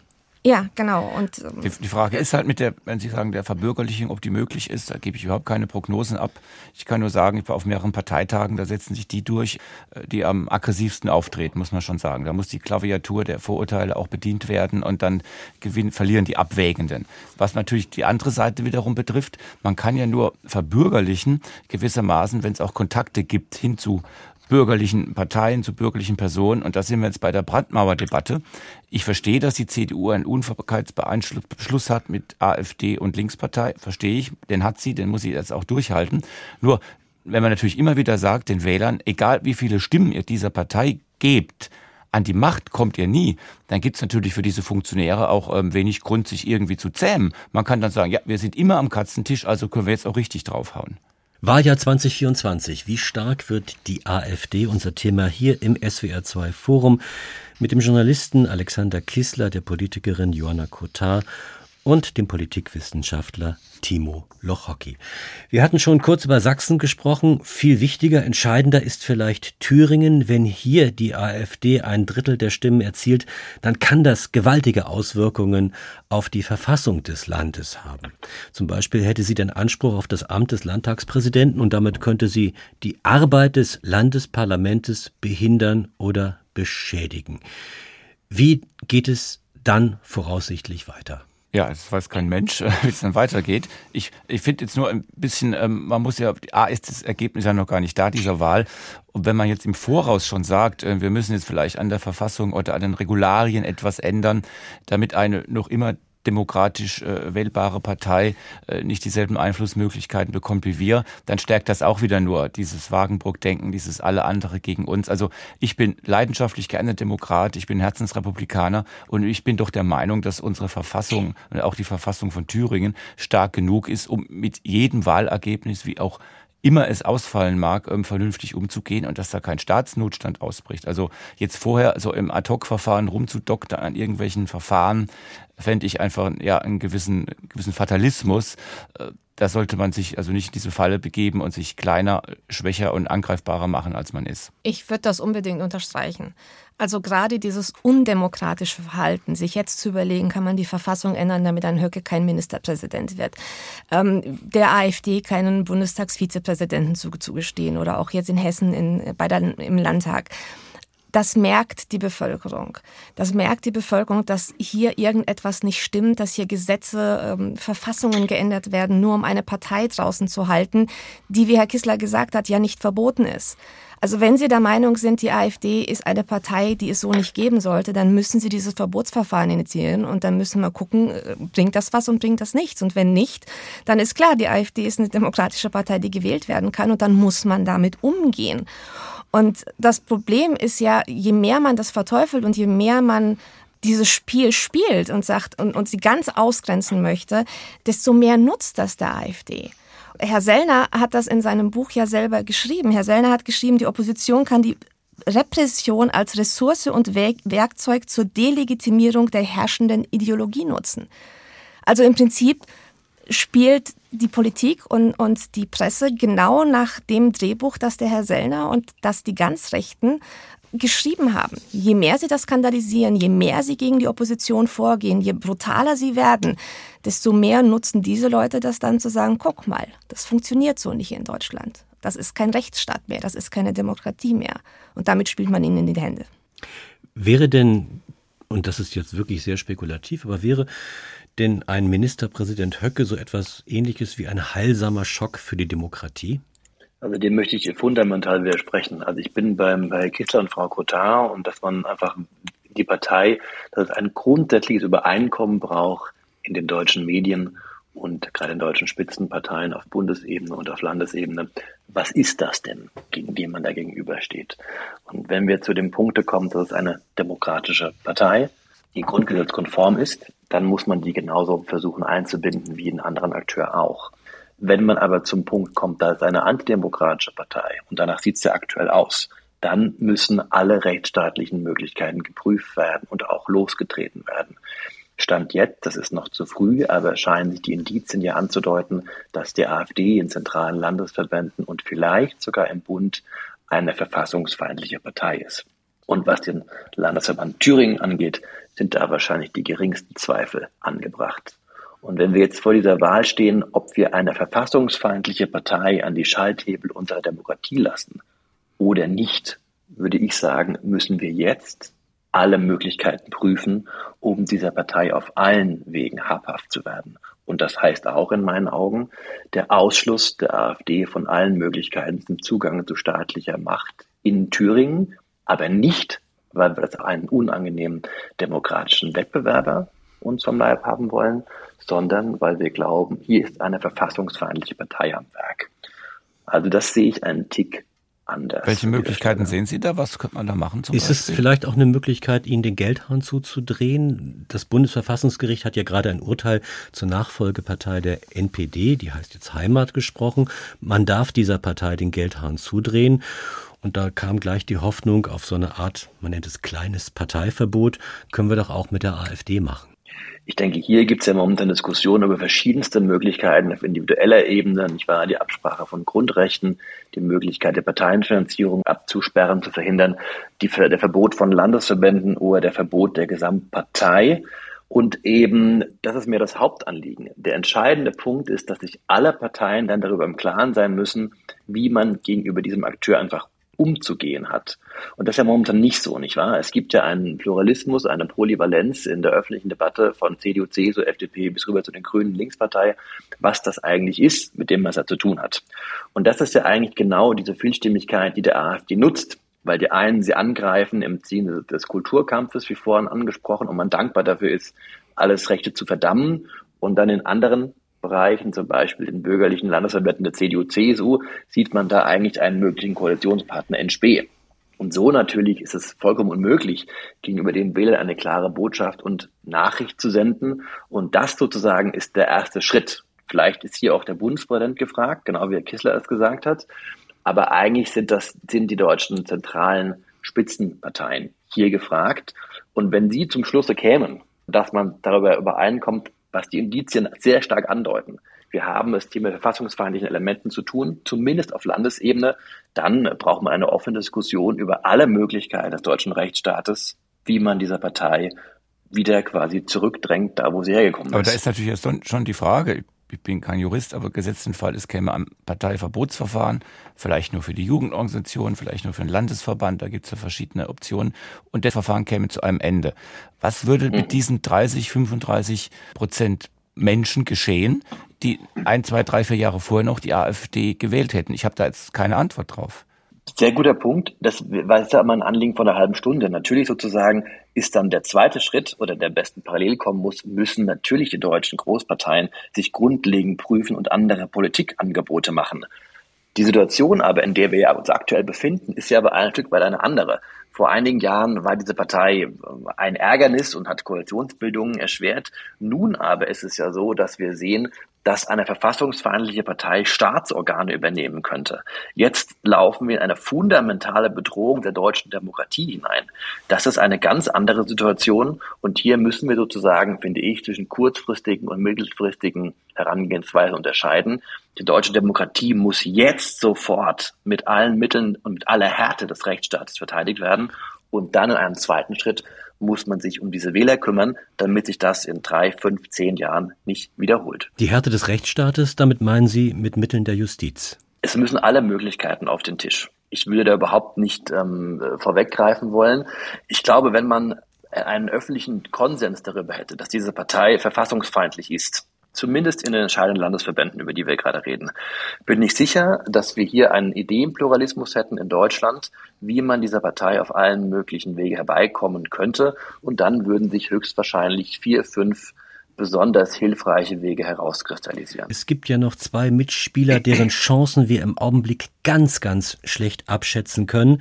Ja, genau. Und ähm, die, die, Frage ist halt mit der, wenn Sie sagen, der Verbürgerlichung, ob die möglich ist, da gebe ich überhaupt keine Prognosen ab. Ich kann nur sagen, ich war auf mehreren Parteitagen, da setzen sich die durch, äh, die am aggressivsten auftreten, muss man schon sagen. Da muss die Klaviatur der Vorurteile auch bedient werden und dann gewinnen, verlieren die Abwägenden. Was natürlich die andere Seite wiederum betrifft, man kann ja nur verbürgerlichen, gewissermaßen, wenn es auch Kontakte gibt hin zu bürgerlichen Parteien, zu bürgerlichen Personen. Und da sind wir jetzt bei der Brandmauerdebatte. Ich verstehe, dass die CDU einen Unvereinbarkeitsbeschluss hat mit AfD und Linkspartei. Verstehe ich. Den hat sie, den muss sie jetzt auch durchhalten. Nur, wenn man natürlich immer wieder sagt, den Wählern, egal wie viele Stimmen ihr dieser Partei gebt, an die Macht kommt ihr nie, dann gibt's natürlich für diese Funktionäre auch ähm, wenig Grund, sich irgendwie zu zähmen. Man kann dann sagen, ja, wir sind immer am Katzentisch, also können wir jetzt auch richtig draufhauen. Wahljahr 2024. Wie stark wird die AfD? Unser Thema hier im SWR2 Forum mit dem Journalisten Alexander Kissler, der Politikerin Joanna Kotar und dem Politikwissenschaftler Timo Lochocki. Wir hatten schon kurz über Sachsen gesprochen. Viel wichtiger, entscheidender ist vielleicht Thüringen. Wenn hier die AfD ein Drittel der Stimmen erzielt, dann kann das gewaltige Auswirkungen auf die Verfassung des Landes haben. Zum Beispiel hätte sie den Anspruch auf das Amt des Landtagspräsidenten und damit könnte sie die Arbeit des Landesparlamentes behindern oder beschädigen. Wie geht es dann voraussichtlich weiter? Ja, es weiß kein Mensch, wie es dann weitergeht. Ich, ich finde jetzt nur ein bisschen, ähm, man muss ja, A ist das Ergebnis ja noch gar nicht da, dieser Wahl. Und wenn man jetzt im Voraus schon sagt, äh, wir müssen jetzt vielleicht an der Verfassung oder an den Regularien etwas ändern, damit eine noch immer demokratisch äh, wählbare Partei äh, nicht dieselben Einflussmöglichkeiten bekommt wie wir, dann stärkt das auch wieder nur dieses Wagenburg-Denken, dieses alle andere gegen uns. Also ich bin leidenschaftlich gerne Demokrat, ich bin Herzensrepublikaner und ich bin doch der Meinung, dass unsere Verfassung und auch die Verfassung von Thüringen stark genug ist, um mit jedem Wahlergebnis wie auch immer es ausfallen mag, ähm, vernünftig umzugehen und dass da kein Staatsnotstand ausbricht. Also jetzt vorher so im Ad-Hoc-Verfahren rumzudoktern an irgendwelchen Verfahren, fände ich einfach ja einen gewissen, gewissen Fatalismus. Da sollte man sich also nicht in diese Falle begeben und sich kleiner, schwächer und angreifbarer machen, als man ist. Ich würde das unbedingt unterstreichen. Also gerade dieses undemokratische Verhalten, sich jetzt zu überlegen, kann man die Verfassung ändern, damit ein Höcke kein Ministerpräsident wird, ähm, der AfD keinen Bundestagsvizepräsidenten zugestehen oder auch jetzt in Hessen in, bei der, im Landtag das merkt die Bevölkerung. Das merkt die Bevölkerung, dass hier irgendetwas nicht stimmt, dass hier Gesetze, ähm, Verfassungen geändert werden, nur um eine Partei draußen zu halten, die, wie Herr Kissler gesagt hat, ja nicht verboten ist. Also wenn Sie der Meinung sind, die AfD ist eine Partei, die es so nicht geben sollte, dann müssen Sie dieses Verbotsverfahren initiieren und dann müssen wir gucken, äh, bringt das was und bringt das nichts. Und wenn nicht, dann ist klar, die AfD ist eine demokratische Partei, die gewählt werden kann und dann muss man damit umgehen. Und das Problem ist ja, je mehr man das verteufelt und je mehr man dieses Spiel spielt und sagt und, und sie ganz ausgrenzen möchte, desto mehr nutzt das der AfD. Herr Sellner hat das in seinem Buch ja selber geschrieben. Herr Sellner hat geschrieben, die Opposition kann die Repression als Ressource und Werkzeug zur Delegitimierung der herrschenden Ideologie nutzen. Also im Prinzip spielt die Politik und, und die Presse genau nach dem Drehbuch, das der Herr Sellner und das die ganz Rechten geschrieben haben. Je mehr sie das skandalisieren, je mehr sie gegen die Opposition vorgehen, je brutaler sie werden, desto mehr nutzen diese Leute das dann zu sagen, guck mal, das funktioniert so nicht in Deutschland. Das ist kein Rechtsstaat mehr, das ist keine Demokratie mehr. Und damit spielt man ihnen in die Hände. Wäre denn, und das ist jetzt wirklich sehr spekulativ, aber wäre denn ein Ministerpräsident Höcke so etwas ähnliches wie ein heilsamer Schock für die Demokratie? Also dem möchte ich fundamental widersprechen. Also ich bin beim, bei Kissler und Frau Cotard und dass man einfach die Partei, dass es ein grundsätzliches Übereinkommen braucht in den deutschen Medien und gerade in deutschen Spitzenparteien auf Bundesebene und auf Landesebene. Was ist das denn, gegen die man da gegenübersteht? Und wenn wir zu dem Punkt kommen, dass es eine demokratische Partei, die grundgesetzkonform ist, dann muss man die genauso versuchen einzubinden wie einen anderen Akteur auch. Wenn man aber zum Punkt kommt, da ist eine antidemokratische Partei und danach sieht es ja aktuell aus, dann müssen alle rechtsstaatlichen Möglichkeiten geprüft werden und auch losgetreten werden. Stand jetzt, das ist noch zu früh, aber scheinen sich die Indizien ja anzudeuten, dass die AfD in zentralen Landesverbänden und vielleicht sogar im Bund eine verfassungsfeindliche Partei ist. Und was den Landesverband Thüringen angeht, sind da wahrscheinlich die geringsten Zweifel angebracht. Und wenn wir jetzt vor dieser Wahl stehen, ob wir eine verfassungsfeindliche Partei an die Schalthebel unserer Demokratie lassen oder nicht, würde ich sagen, müssen wir jetzt alle Möglichkeiten prüfen, um dieser Partei auf allen Wegen habhaft zu werden. Und das heißt auch in meinen Augen der Ausschluss der AfD von allen Möglichkeiten zum Zugang zu staatlicher Macht in Thüringen, aber nicht, weil wir das einen unangenehmen demokratischen Wettbewerber uns vom Leib haben wollen, sondern weil wir glauben, hier ist eine verfassungsfeindliche Partei am Werk. Also das sehe ich einen Tick anders. Welche Möglichkeiten sehen Sie da? Was könnte man da machen? ist Beispiel? es vielleicht auch eine Möglichkeit, Ihnen den Geldhahn zuzudrehen? Das Bundesverfassungsgericht hat ja gerade ein Urteil zur Nachfolgepartei der NPD, die heißt jetzt Heimat, gesprochen. Man darf dieser Partei den Geldhahn zudrehen. Und da kam gleich die Hoffnung auf so eine Art, man nennt es kleines Parteiverbot, können wir doch auch mit der AfD machen. Ich denke, hier gibt es ja momentan Diskussionen über verschiedenste Möglichkeiten auf individueller Ebene. Ich war die Absprache von Grundrechten, die Möglichkeit der Parteienfinanzierung abzusperren, zu verhindern, die, der Verbot von Landesverbänden oder der Verbot der Gesamtpartei. Und eben, das ist mir das Hauptanliegen. Der entscheidende Punkt ist, dass sich alle Parteien dann darüber im Klaren sein müssen, wie man gegenüber diesem Akteur einfach umzugehen hat. Und das ist ja momentan nicht so, nicht wahr? Es gibt ja einen Pluralismus, eine Polyvalenz in der öffentlichen Debatte von CDU, CSU, FDP bis rüber zu den Grünen Linkspartei, was das eigentlich ist, mit dem was er zu tun hat. Und das ist ja eigentlich genau diese Vielstimmigkeit, die der AfD nutzt weil die einen sie angreifen im Ziel des Kulturkampfes, wie vorhin angesprochen, und man dankbar dafür ist, alles Rechte zu verdammen und dann in anderen Bereichen, zum Beispiel in bürgerlichen Landesverbänden der CDU, CSU, sieht man da eigentlich einen möglichen Koalitionspartner in Spee. Und so natürlich ist es vollkommen unmöglich, gegenüber den Wählern eine klare Botschaft und Nachricht zu senden. Und das sozusagen ist der erste Schritt. Vielleicht ist hier auch der Bundespräsident gefragt, genau wie Herr Kissler es gesagt hat. Aber eigentlich sind das, sind die deutschen zentralen Spitzenparteien hier gefragt. Und wenn sie zum Schlusse kämen, dass man darüber übereinkommt, was die Indizien sehr stark andeuten. Wir haben es hier mit verfassungsfeindlichen Elementen zu tun, zumindest auf Landesebene. Dann braucht man eine offene Diskussion über alle Möglichkeiten des deutschen Rechtsstaates, wie man dieser Partei wieder quasi zurückdrängt, da wo sie hergekommen ist. Aber da ist natürlich jetzt schon die Frage, ich bin kein Jurist, aber gesetzt den Fall, es käme ein Parteiverbotsverfahren, vielleicht nur für die Jugendorganisation, vielleicht nur für den Landesverband, da gibt es ja verschiedene Optionen und das Verfahren käme zu einem Ende. Was würde mit mhm. diesen 30, 35 Prozent Menschen geschehen, die ein, zwei, drei, vier Jahre vorher noch die AfD gewählt hätten? Ich habe da jetzt keine Antwort drauf. Sehr guter Punkt. Das war jetzt ja immer ein Anliegen von einer halben Stunde. Natürlich sozusagen ist dann der zweite Schritt oder der besten parallel kommen muss, müssen natürlich die deutschen Großparteien sich grundlegend prüfen und andere Politikangebote machen. Die Situation aber, in der wir uns aktuell befinden, ist ja aber ein Stück weit eine andere. Vor einigen Jahren war diese Partei ein Ärgernis und hat Koalitionsbildungen erschwert. Nun aber ist es ja so, dass wir sehen, dass eine verfassungsfeindliche Partei Staatsorgane übernehmen könnte. Jetzt laufen wir in eine fundamentale Bedrohung der deutschen Demokratie hinein. Das ist eine ganz andere Situation und hier müssen wir sozusagen, finde ich, zwischen kurzfristigen und mittelfristigen Herangehensweisen unterscheiden. Die deutsche Demokratie muss jetzt sofort mit allen Mitteln und mit aller Härte des Rechtsstaates verteidigt werden Und dann in einem zweiten Schritt muss man sich um diese Wähler kümmern, damit sich das in drei, fünf, zehn Jahren nicht wiederholt. Die Härte des Rechtsstaates, damit meinen Sie mit Mitteln der Justiz? Es müssen alle Möglichkeiten auf den Tisch. Ich würde da überhaupt nicht ähm, vorweggreifen wollen. Ich glaube, wenn man einen öffentlichen Konsens darüber hätte, dass diese Partei verfassungsfeindlich ist, zumindest in den entscheidenden Landesverbänden, über die wir gerade reden, bin ich sicher, dass wir hier einen Ideenpluralismus hätten in Deutschland, wie man dieser Partei auf allen möglichen Wege herbeikommen könnte. Und dann würden sich höchstwahrscheinlich vier, fünf besonders hilfreiche Wege herauskristallisieren. Es gibt ja noch zwei Mitspieler, deren Chancen wir im Augenblick ganz, ganz schlecht abschätzen können.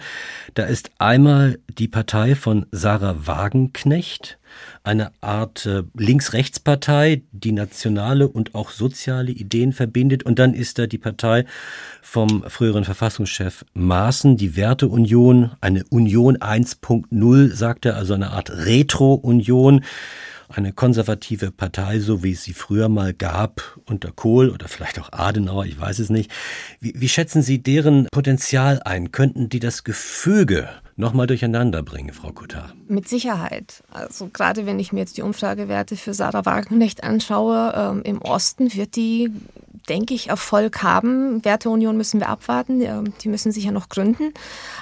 Da ist einmal die Partei von Sarah Wagenknecht, eine Art äh, Links-Rechts-Partei, die nationale und auch soziale Ideen verbindet. Und dann ist da die Partei vom früheren Verfassungschef Maaßen, die Werteunion, eine Union 1.0, sagt er, also eine Art Retro-Union eine konservative Partei, so wie es sie früher mal gab, unter Kohl oder vielleicht auch Adenauer, ich weiß es nicht. Wie, wie schätzen Sie deren Potenzial ein? Könnten die das Gefüge nochmal durcheinander bringen, Frau Kutar? Mit Sicherheit. Also gerade wenn ich mir jetzt die Umfragewerte für Sarah Wagenknecht anschaue, ähm, im Osten wird die denke ich, Erfolg haben. Werteunion müssen wir abwarten, die müssen sich ja noch gründen.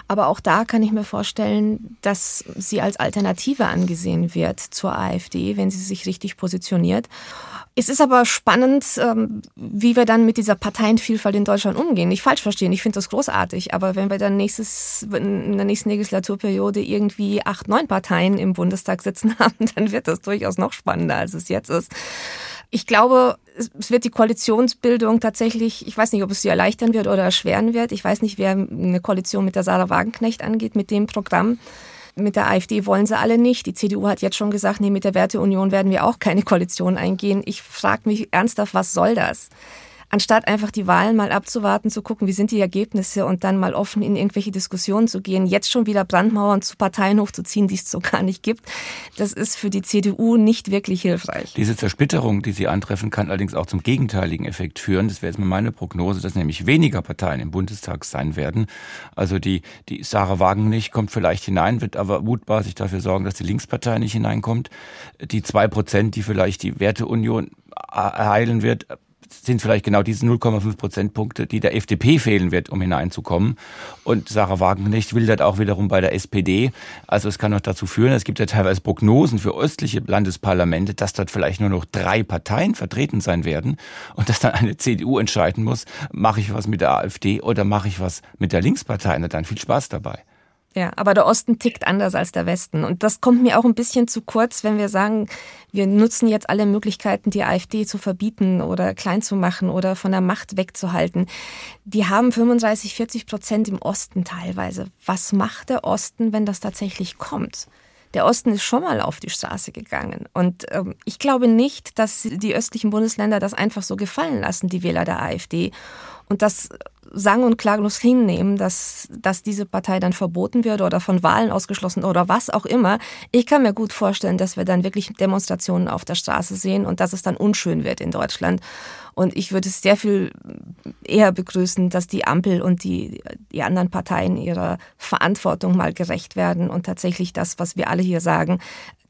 Aber auch da kann ich mir vorstellen, dass sie als Alternative angesehen wird zur AfD, wenn sie sich richtig positioniert. Es ist aber spannend, ähm, wie wir dann mit dieser Parteienvielfalt in Deutschland umgehen. Nicht falsch verstehen, ich finde das großartig, aber wenn wir dann nächstes, in der nächsten Legislaturperiode irgendwie acht, neun Parteien im Bundestag sitzen haben, dann wird das durchaus noch spannender, als es jetzt ist. Ich glaube, es wird die Koalitionsbildung tatsächlich, ich weiß nicht, ob es sie erleichtern wird oder erschweren wird. Ich weiß nicht, wer eine Koalition mit der Sarah Wagenknecht angeht, mit dem Programm. Mit der AfD wollen sie alle nicht. Die CDU hat jetzt schon gesagt, nee, mit der Werteunion werden wir auch keine Koalition eingehen. Ich frage mich ernsthaft, was soll das? Anstatt einfach die Wahlen mal abzuwarten, zu gucken, wie sind die Ergebnisse und dann mal offen in irgendwelche Diskussionen zu gehen, jetzt schon wieder Brandmauern zu Parteien hochzuziehen, die es so gar nicht gibt, das ist für die CDU nicht wirklich hilfreich. Diese Zersplitterung, die Sie antreffen, kann allerdings auch zum gegenteiligen Effekt führen. Das wäre jetzt mal meine Prognose, dass nämlich weniger Parteien im Bundestag sein werden. Also die, die Sarah Wagen nicht kommt vielleicht hinein, wird aber mutmaßlich dafür sorgen, dass die Linkspartei nicht hineinkommt. Die zwei Prozent, die vielleicht die Werteunion erheilen wird, sind vielleicht genau diese 0,5 Prozentpunkte, die der FDP fehlen wird, um hineinzukommen. Und Sarah Wagenknecht will das auch wiederum bei der SPD. Also es kann noch dazu führen, es gibt ja teilweise Prognosen für östliche Landesparlamente, dass dort vielleicht nur noch drei Parteien vertreten sein werden und dass dann eine CDU entscheiden muss, mache ich was mit der AfD oder mache ich was mit der Linkspartei. Und dann viel Spaß dabei. Ja, aber der Osten tickt anders als der Westen. Und das kommt mir auch ein bisschen zu kurz, wenn wir sagen, wir nutzen jetzt alle Möglichkeiten, die AfD zu verbieten oder klein zu machen oder von der Macht wegzuhalten. Die haben 35, 40 Prozent im Osten teilweise. Was macht der Osten, wenn das tatsächlich kommt? Der Osten ist schon mal auf die Straße gegangen. Und ähm, ich glaube nicht, dass die östlichen Bundesländer das einfach so gefallen lassen, die Wähler der AfD. Und das sang- und klaglos hinnehmen, dass, dass diese Partei dann verboten wird oder von Wahlen ausgeschlossen oder was auch immer. Ich kann mir gut vorstellen, dass wir dann wirklich Demonstrationen auf der Straße sehen und dass es dann unschön wird in Deutschland. Und ich würde es sehr viel eher begrüßen, dass die Ampel und die, die anderen Parteien ihrer Verantwortung mal gerecht werden und tatsächlich das, was wir alle hier sagen,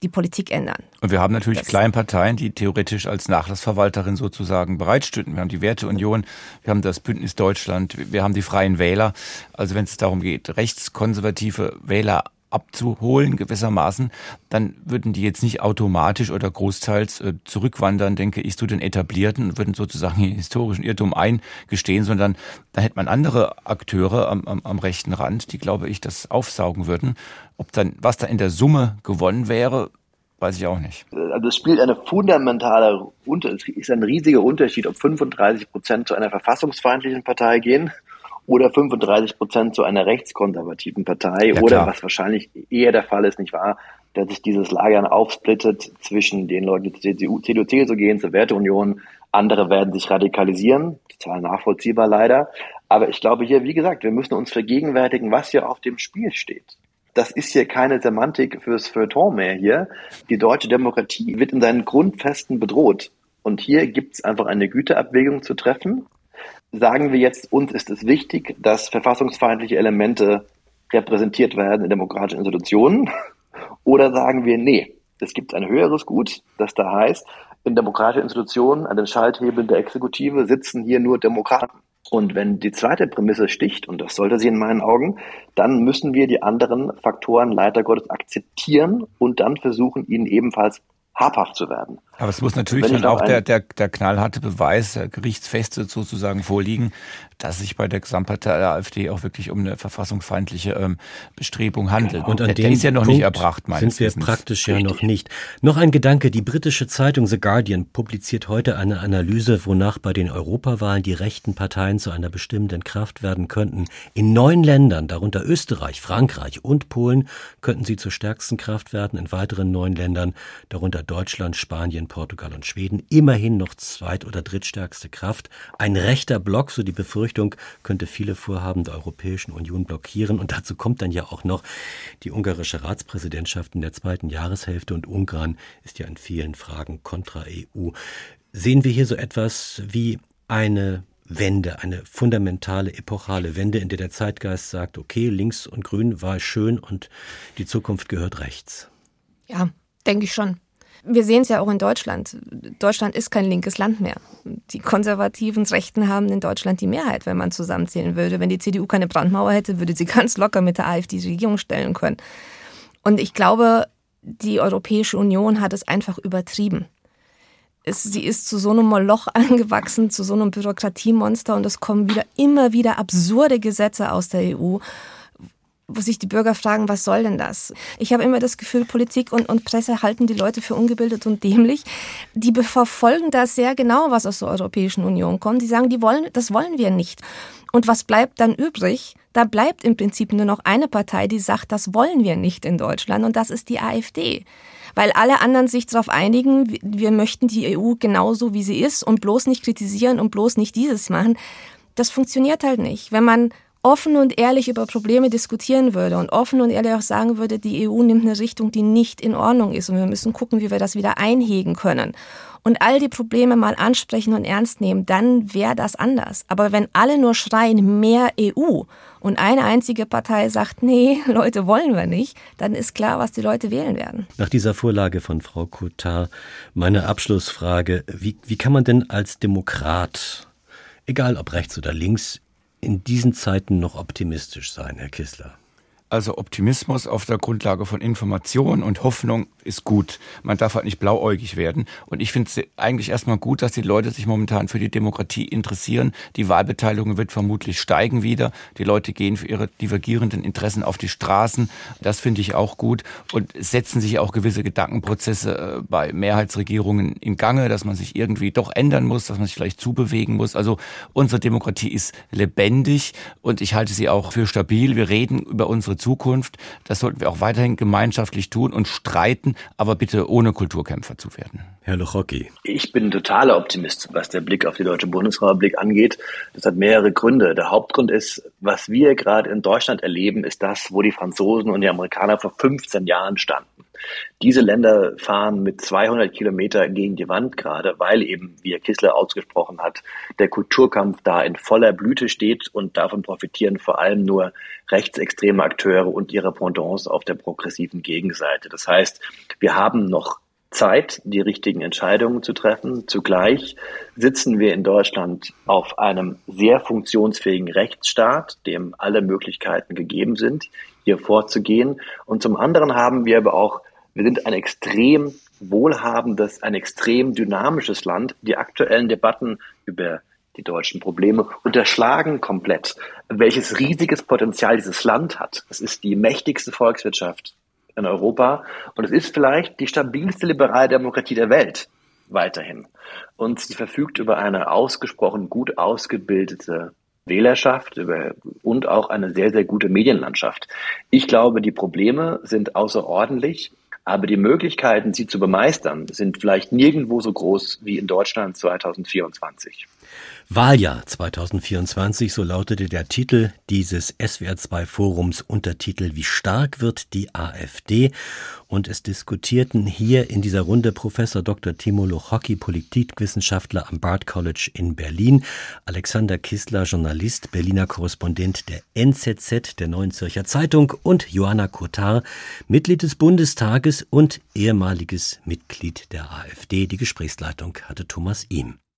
die Politik ändern. Und wir haben natürlich kleine Parteien, die theoretisch als Nachlassverwalterin sozusagen bereitstünden. Wir haben die Werteunion, wir haben das Bündnis Deutschland, wir haben die Freien Wähler. Also wenn es darum geht, rechtskonservative Wähler abzuholen gewissermaßen, dann würden die jetzt nicht automatisch oder großteils äh, zurückwandern, denke ich, zu den etablierten und würden sozusagen den historischen Irrtum eingestehen, sondern da hätte man andere Akteure am, am, am rechten Rand, die, glaube ich, das aufsaugen würden. Ob dann, was da in der Summe gewonnen wäre, weiß ich auch nicht. Also es spielt eine fundamentale, es ist ein riesiger Unterschied, ob 35 Prozent zu einer verfassungsfeindlichen Partei gehen oder 35 Prozent zu einer rechtskonservativen Partei ja, oder was wahrscheinlich eher der Fall ist, nicht wahr, dass sich dieses Lagern aufsplittet zwischen den Leuten, die zur CDU, CDU, CSU gehen, zur Werteunion. Andere werden sich radikalisieren, total nachvollziehbar leider. Aber ich glaube hier, wie gesagt, wir müssen uns vergegenwärtigen, was hier auf dem Spiel steht. Das ist hier keine Semantik fürs Feuilleton mehr hier. Die deutsche Demokratie wird in seinen Grundfesten bedroht. Und hier gibt es einfach eine Güteabwägung zu treffen sagen wir jetzt, uns ist es wichtig, dass verfassungsfeindliche Elemente repräsentiert werden in demokratischen Institutionen? Oder sagen wir, nee, es gibt ein höheres Gut, das da heißt, in demokratischen Institutionen an den Schalthebeln der Exekutive sitzen hier nur Demokraten. Und wenn die zweite Prämisse sticht, und das sollte sie in meinen Augen, dann müssen wir die anderen Faktoren leider Gottes akzeptieren und dann versuchen, ihnen ebenfalls habhaft zu werden. Aber es muss natürlich dann auch der, der, der knallharte Beweis, der Gerichtsfeste sozusagen vorliegen, dass sich bei der Gesamtpartei der AfD auch wirklich um eine verfassungsfeindliche ähm, Bestrebung handelt. Und an der, dem ist ja noch Punkt nicht erbracht, meines sind wir Wissens. praktisch ja noch nicht. Noch ein Gedanke. Die britische Zeitung The Guardian publiziert heute eine Analyse, wonach bei den Europawahlen die rechten Parteien zu einer bestimmenden Kraft werden könnten. In neun Ländern, darunter Österreich, Frankreich und Polen, könnten sie zur stärksten Kraft werden. In weiteren neun Ländern, darunter Deutschland, Spanien, Portugal und Schweden, immerhin noch zweit- oder drittstärkste Kraft. Ein rechter Block, so die Befürchtung, könnte viele Vorhaben der Europäischen Union blockieren. Und dazu kommt dann ja auch noch die ungarische Ratspräsidentschaft in der zweiten Jahreshälfte und Ungarn ist ja in vielen Fragen kontra EU. Sehen wir hier so etwas wie eine Wende, eine fundamentale, epochale Wende, in der der Zeitgeist sagt, okay, links und grün war schön und die Zukunft gehört rechts. Ja, denke ich schon. Wir sehen es ja auch in Deutschland. Deutschland ist kein linkes Land mehr. Die konservativen Rechten haben in Deutschland die Mehrheit, wenn man zusammenzählen würde. Wenn die CDU keine Brandmauer hätte, würde sie ganz locker mit der AfD die Regierung stellen können. Und ich glaube, die Europäische Union hat es einfach übertrieben. Es, sie ist zu so einem Moloch angewachsen, zu so einem Bürokratiemonster und es kommen wieder immer wieder absurde Gesetze aus der EU wo sich die Bürger fragen, was soll denn das? Ich habe immer das Gefühl, Politik und, und Presse halten die Leute für ungebildet und dämlich. Die verfolgen da sehr genau, was aus der Europäischen Union kommt. Die sagen, die wollen, das wollen wir nicht. Und was bleibt dann übrig? Da bleibt im Prinzip nur noch eine Partei, die sagt, das wollen wir nicht in Deutschland und das ist die AfD. Weil alle anderen sich darauf einigen, wir möchten die EU genauso, wie sie ist und bloß nicht kritisieren und bloß nicht dieses machen. Das funktioniert halt nicht. Wenn man offen und ehrlich über Probleme diskutieren würde und offen und ehrlich auch sagen würde, die EU nimmt eine Richtung, die nicht in Ordnung ist und wir müssen gucken, wie wir das wieder einhegen können und all die Probleme mal ansprechen und ernst nehmen, dann wäre das anders. Aber wenn alle nur schreien, mehr EU und eine einzige Partei sagt, nee, Leute wollen wir nicht, dann ist klar, was die Leute wählen werden. Nach dieser Vorlage von Frau Kotar meine Abschlussfrage, wie, wie kann man denn als Demokrat, egal ob rechts oder links, in diesen Zeiten noch optimistisch sein, Herr Kissler? Also Optimismus auf der Grundlage von Information und Hoffnung ist gut. Man darf halt nicht blauäugig werden. Und ich finde es eigentlich erstmal gut, dass die Leute sich momentan für die Demokratie interessieren. Die Wahlbeteiligung wird vermutlich steigen wieder. Die Leute gehen für ihre divergierenden Interessen auf die Straßen. Das finde ich auch gut. Und setzen sich auch gewisse Gedankenprozesse äh, bei Mehrheitsregierungen in Gange, dass man sich irgendwie doch ändern muss, dass man sich vielleicht zubewegen muss. Also unsere Demokratie ist lebendig und ich halte sie auch für stabil. Wir reden über unsere Zukunft. Das sollten wir auch weiterhin gemeinschaftlich tun und streiten, aber bitte ohne Kulturkämpfer zu werden. Herr Lochocki. Ich bin totaler Optimist, was der Blick auf die Deutsche Bundesrepublik angeht. Das hat mehrere Gründe. Der Hauptgrund ist, was wir gerade in Deutschland erleben, ist das, wo die Franzosen und die Amerikaner vor 15 Jahren standen. Diese Länder fahren mit 200 Kilometer gegen die Wand gerade, weil eben, wie Herr Kissler ausgesprochen hat, der Kulturkampf da in voller Blüte steht und davon profitieren vor allem nur rechtsextreme Akteure und ihre Pendants auf der progressiven Gegenseite. Das heißt, wir haben noch Zeit, die richtigen Entscheidungen zu treffen. Zugleich sitzen wir in Deutschland auf einem sehr funktionsfähigen Rechtsstaat, dem alle Möglichkeiten gegeben sind, hier vorzugehen. Und zum anderen haben wir aber auch, wir sind ein extrem wohlhabendes, ein extrem dynamisches Land. Die aktuellen Debatten über die deutschen Probleme unterschlagen komplett, welches riesiges Potenzial dieses Land hat. Es ist die mächtigste Volkswirtschaft in Europa und es ist vielleicht die stabilste liberale Demokratie der Welt weiterhin. Und sie verfügt über eine ausgesprochen gut ausgebildete Wählerschaft über, und auch eine sehr, sehr gute Medienlandschaft. Ich glaube, die Probleme sind außerordentlich, aber die Möglichkeiten, sie zu bemeistern, sind vielleicht nirgendwo so groß wie in Deutschland 2024. Wahljahr 2024, so lautete der Titel dieses SWR2-Forums, Untertitel Wie stark wird die AfD? Und es diskutierten hier in dieser Runde Professor Dr. Timo Lochocki, Politikwissenschaftler am Bard College in Berlin, Alexander Kistler, Journalist, Berliner Korrespondent der NZZ, der Neuen Zürcher Zeitung und Johanna Kotar, Mitglied des Bundestages und ehemaliges Mitglied der AfD. Die Gesprächsleitung hatte Thomas Ihm.